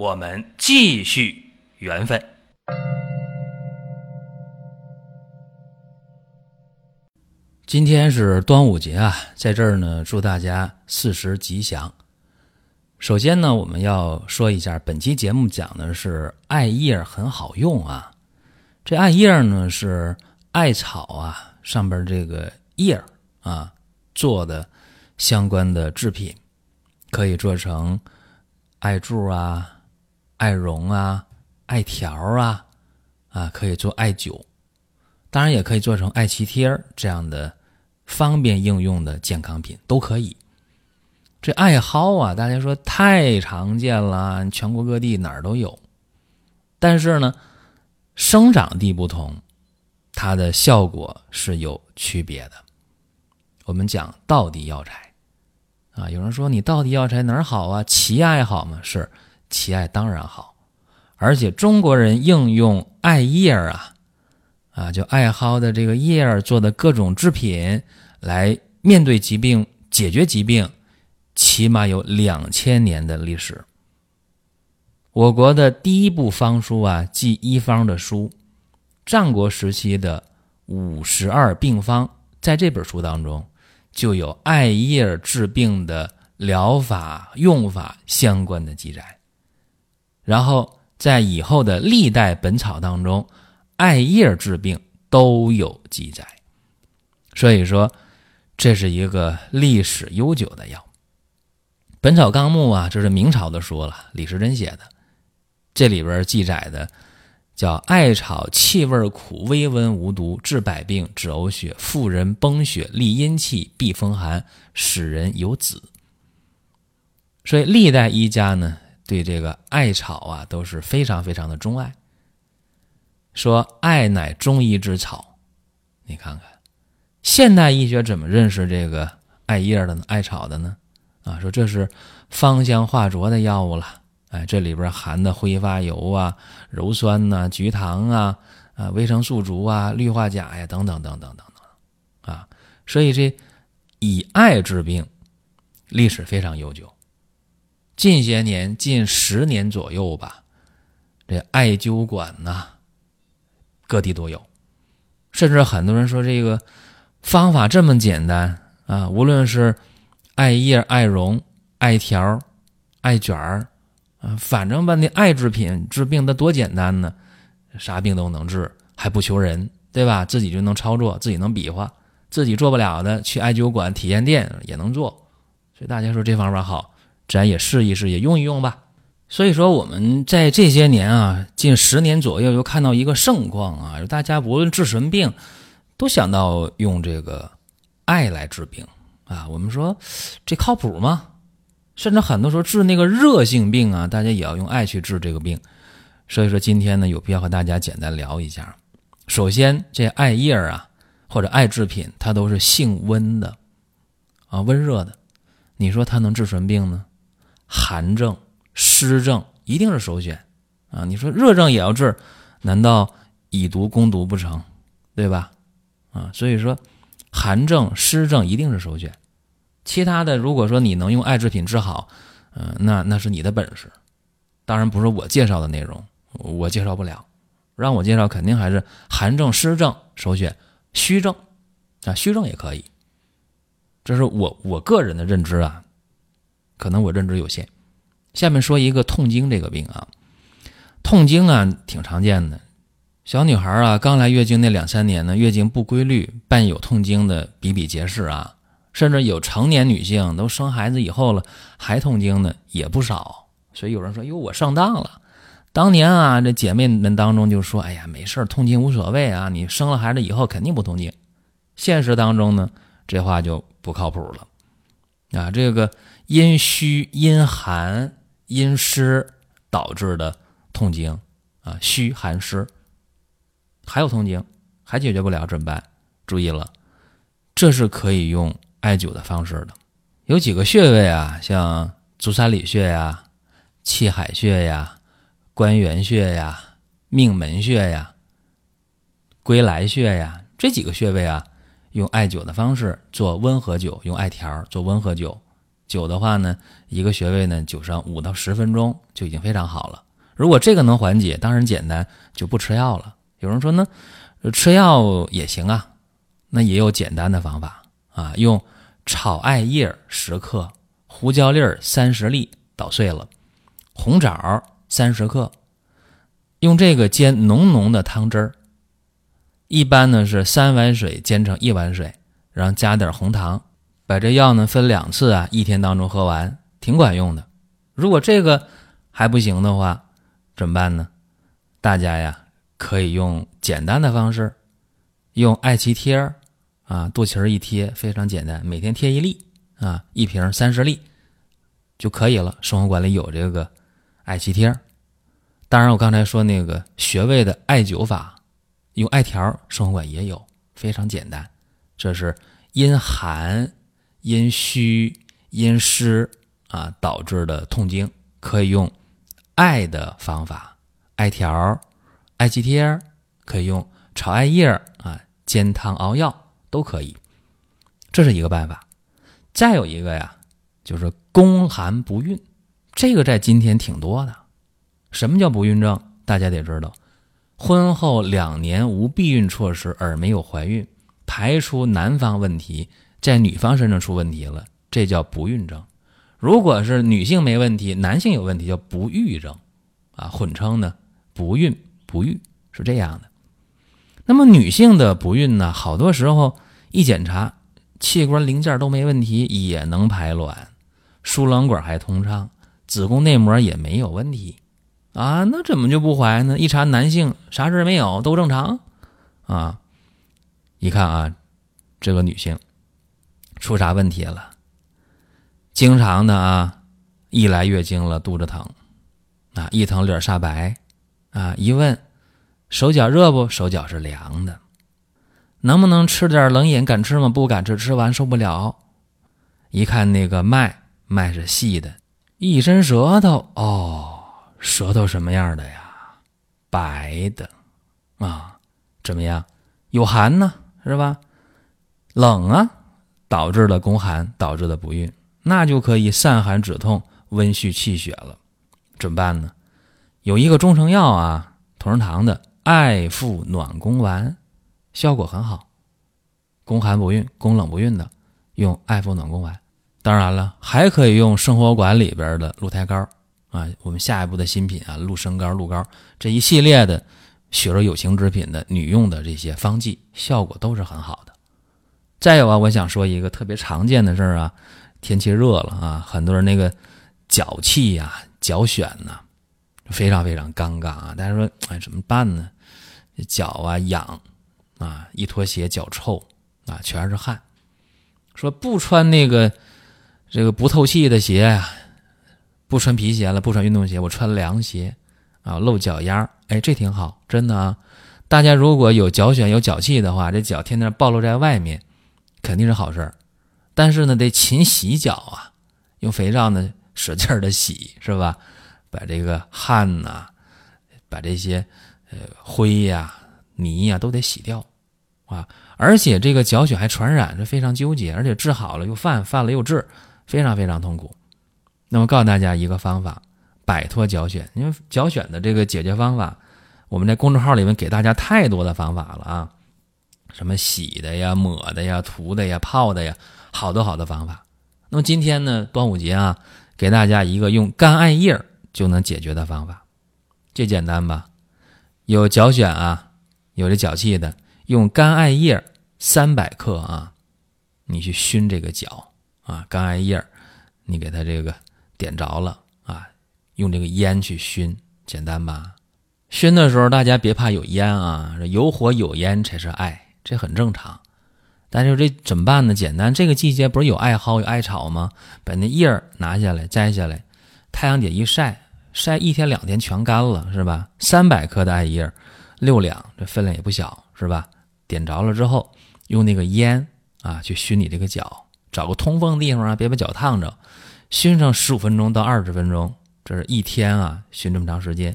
我们继续缘分。今天是端午节啊，在这儿呢，祝大家四时吉祥。首先呢，我们要说一下，本期节目讲的是艾叶很好用啊。这艾叶呢是艾草啊上边这个叶啊做的相关的制品，可以做成艾柱啊、艾绒啊、艾条啊啊，可以做艾灸，当然也可以做成艾脐贴这样的。方便应用的健康品都可以。这艾蒿啊，大家说太常见了，全国各地哪儿都有。但是呢，生长地不同，它的效果是有区别的。我们讲道地药材啊，有人说你道地药材哪儿好啊？奇艾好吗？是其艾当然好，而且中国人应用艾叶啊。啊，就艾蒿的这个叶儿做的各种制品，来面对疾病、解决疾病，起码有两千年的历史。我国的第一部方书啊，记医方的书，战国时期的五十二病方，在这本书当中就有艾叶治病的疗法、用法相关的记载。然后在以后的历代本草当中。艾叶治病都有记载，所以说这是一个历史悠久的药。《本草纲目》啊，这是明朝的书了，李时珍写的。这里边记载的叫艾草，气味苦，微温无毒，治百病，止呕血，妇人崩血，利阴气，避风寒，使人有子。所以历代医家呢，对这个艾草啊，都是非常非常的钟爱。说艾乃中医之草，你看看，现代医学怎么认识这个艾叶的呢？艾草的呢？啊，说这是芳香化浊的药物了。哎，这里边含的挥发油啊、鞣酸呐、菊糖啊、啊维生素竹啊、氯化钾呀等等等等等等，啊，所以这以艾治病历史非常悠久。近些年，近十年左右吧，这艾灸馆呐。各地都有，甚至很多人说这个方法这么简单啊！无论是艾叶、艾绒、艾条、艾卷儿啊，反正吧，那艾制品治病的多简单呢，啥病都能治，还不求人，对吧？自己就能操作，自己能比划，自己做不了的，去艾灸馆、体验店也能做。所以大家说这方法好，咱也试一试，也用一用吧。所以说，我们在这些年啊，近十年左右，又看到一个盛况啊，大家无论治什么病，都想到用这个艾来治病啊。我们说这靠谱吗？甚至很多时候治那个热性病啊，大家也要用艾去治这个病。所以说，今天呢，有必要和大家简单聊一下。首先，这艾叶啊，或者艾制品，它都是性温的啊，温热的。你说它能治什么病呢？寒症。湿症一定是首选啊！你说热症也要治，难道以毒攻毒不成？对吧？啊，所以说寒症、湿症一定是首选。其他的，如果说你能用艾制品治好，嗯，那那是你的本事。当然不是我介绍的内容，我介绍不了。让我介绍，肯定还是寒症、湿症首选，虚症啊，虚症也可以。这是我我个人的认知啊，可能我认知有限。下面说一个痛经这个病啊，痛经啊挺常见的，小女孩啊刚来月经那两三年呢，月经不规律，伴有痛经的比比皆是啊，甚至有成年女性都生孩子以后了还痛经的也不少，所以有人说哟我上当了，当年啊这姐妹们当中就说哎呀没事痛经无所谓啊，你生了孩子以后肯定不痛经，现实当中呢这话就不靠谱了。啊，这个阴虚阴寒。阴湿导致的痛经啊，虚寒湿，还有痛经，还解决不了怎么办？注意了，这是可以用艾灸的方式的。有几个穴位啊，像足三里穴呀、气海穴呀、关元穴呀、命门穴呀、归来穴呀，这几个穴位啊，用艾灸的方式做温和灸，用艾条做温和灸。灸的话呢，一个穴位呢，灸上五到十分钟就已经非常好了。如果这个能缓解，当然简单，就不吃药了。有人说呢，吃药也行啊，那也有简单的方法啊，用炒艾叶十克，胡椒粒三十粒捣碎了，红枣三十克，用这个煎浓浓的汤汁儿。一般呢是三碗水煎成一碗水，然后加点红糖。把这药呢分两次啊，一天当中喝完，挺管用的。如果这个还不行的话，怎么办呢？大家呀可以用简单的方式，用艾脐贴啊，肚脐儿一贴，非常简单，每天贴一粒啊，一瓶三十粒就可以了。生活馆里有这个艾脐贴。当然，我刚才说那个穴位的艾灸法，用艾条，生活馆也有，非常简单。这是阴寒。因虚因湿啊导致的痛经，可以用艾的方法，艾条、艾脐贴，可以用炒艾叶啊煎汤熬药都可以，这是一个办法。再有一个呀，就是宫寒不孕，这个在今天挺多的。什么叫不孕症？大家得知道，婚后两年无避孕措施而没有怀孕，排除男方问题。在女方身上出问题了，这叫不孕症；如果是女性没问题，男性有问题叫不育症，啊，混称呢，不孕不育是这样的。那么女性的不孕呢，好多时候一检查，器官零件都没问题，也能排卵，输卵管还通畅，子宫内膜也没有问题，啊，那怎么就不怀呢？一查男性啥事没有，都正常，啊，一看啊，这个女性。出啥问题了？经常的啊，一来月经了，肚子疼，啊，一疼脸煞白，啊，一问手脚热不？手脚是凉的。能不能吃点冷饮？敢吃吗？不敢吃，吃完受不了。一看那个脉，脉是细的，一伸舌头，哦，舌头什么样的呀？白的，啊，怎么样？有寒呢，是吧？冷啊。导致了宫寒，导致的不孕，那就可以散寒止痛、温煦气血了。怎么办呢？有一个中成药啊，同仁堂的艾附暖宫丸，效果很好。宫寒不孕、宫冷不孕的，用艾附暖宫丸。当然了，还可以用生活馆里边的鹿胎膏啊。我们下一步的新品啊，鹿参膏、鹿膏这一系列的血肉有情之品的女用的这些方剂，效果都是很好的。再有啊，我想说一个特别常见的事儿啊，天气热了啊，很多人那个脚气呀、脚癣呐，非常非常尴尬啊。大家说，哎，怎么办呢？脚啊痒啊，一脱鞋脚臭啊，全是汗。说不穿那个这个不透气的鞋呀，不穿皮鞋了，不穿运动鞋，我穿凉鞋啊，露脚丫儿，哎，这挺好，真的啊。大家如果有脚癣、有脚气的话，这脚天天暴露在外面。肯定是好事儿，但是呢，得勤洗脚啊，用肥皂呢使劲儿的洗，是吧？把这个汗呐，把这些呃灰呀、泥呀都得洗掉啊。而且这个脚癣还传染，是非常纠结，而且治好了又犯，犯了又治，非常非常痛苦。那么告诉大家一个方法，摆脱脚癣。因为脚癣的这个解决方法，我们在公众号里面给大家太多的方法了啊。什么洗的呀、抹的呀、涂的呀、泡的呀，好多好多方法。那么今天呢，端午节啊，给大家一个用干艾叶就能解决的方法，这简单吧？有脚癣啊，有这脚气的，用干艾叶三百克啊，你去熏这个脚啊，干艾叶你给它这个点着了啊，用这个烟去熏，简单吧？熏的时候大家别怕有烟啊，有火有烟才是爱。这很正常，但是这怎么办呢？简单，这个季节不是有艾蒿、有艾草吗？把那叶儿拿下来，摘下来，太阳底一晒，晒一天两天全干了，是吧？三百克的艾叶，六两，这分量也不小，是吧？点着了之后，用那个烟啊去熏你这个脚，找个通风的地方啊，别把脚烫着。熏上十五分钟到二十分钟，这是一天啊，熏这么长时间。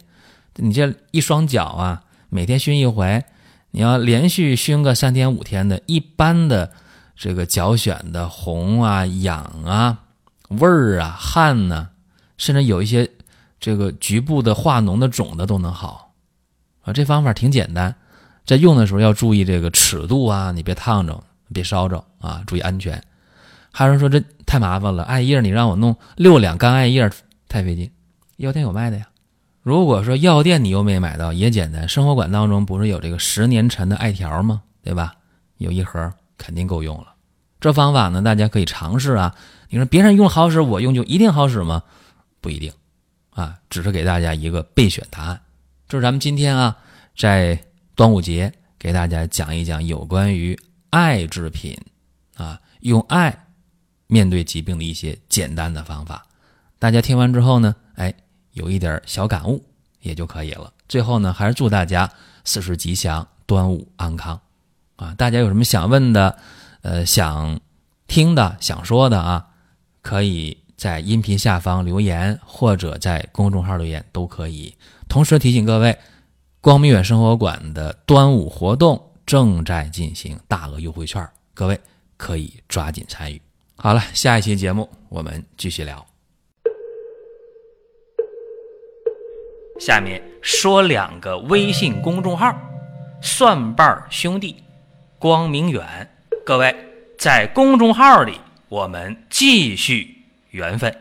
你这一双脚啊，每天熏一回，你要连续熏个三天五天的，一般的这个脚癣的红啊、痒啊、味儿啊、汗呢，甚至有一些这个局部的化脓的肿的都能好啊。这方法挺简单，在用的时候要注意这个尺度啊，你别烫着，别烧着啊，注意安全。还有人说这太麻烦了，艾叶你让我弄六两干艾叶太费劲，药店有卖的呀。如果说药店你又没买到，也简单，生活馆当中不是有这个十年陈的艾条吗？对吧？有一盒肯定够用了。这方法呢，大家可以尝试啊。你说别人用好使，我用就一定好使吗？不一定啊，只是给大家一个备选答案。这是咱们今天啊，在端午节给大家讲一讲有关于艾制品啊，用艾。面对疾病的一些简单的方法，大家听完之后呢，哎，有一点小感悟也就可以了。最后呢，还是祝大家四时吉祥，端午安康，啊！大家有什么想问的，呃，想听的，想说的啊，可以在音频下方留言，或者在公众号留言都可以。同时提醒各位，光明远生活馆的端午活动正在进行，大额优惠券，各位可以抓紧参与。好了，下一期节目我们继续聊。下面说两个微信公众号：蒜瓣兄弟、光明远。各位在公众号里，我们继续缘分。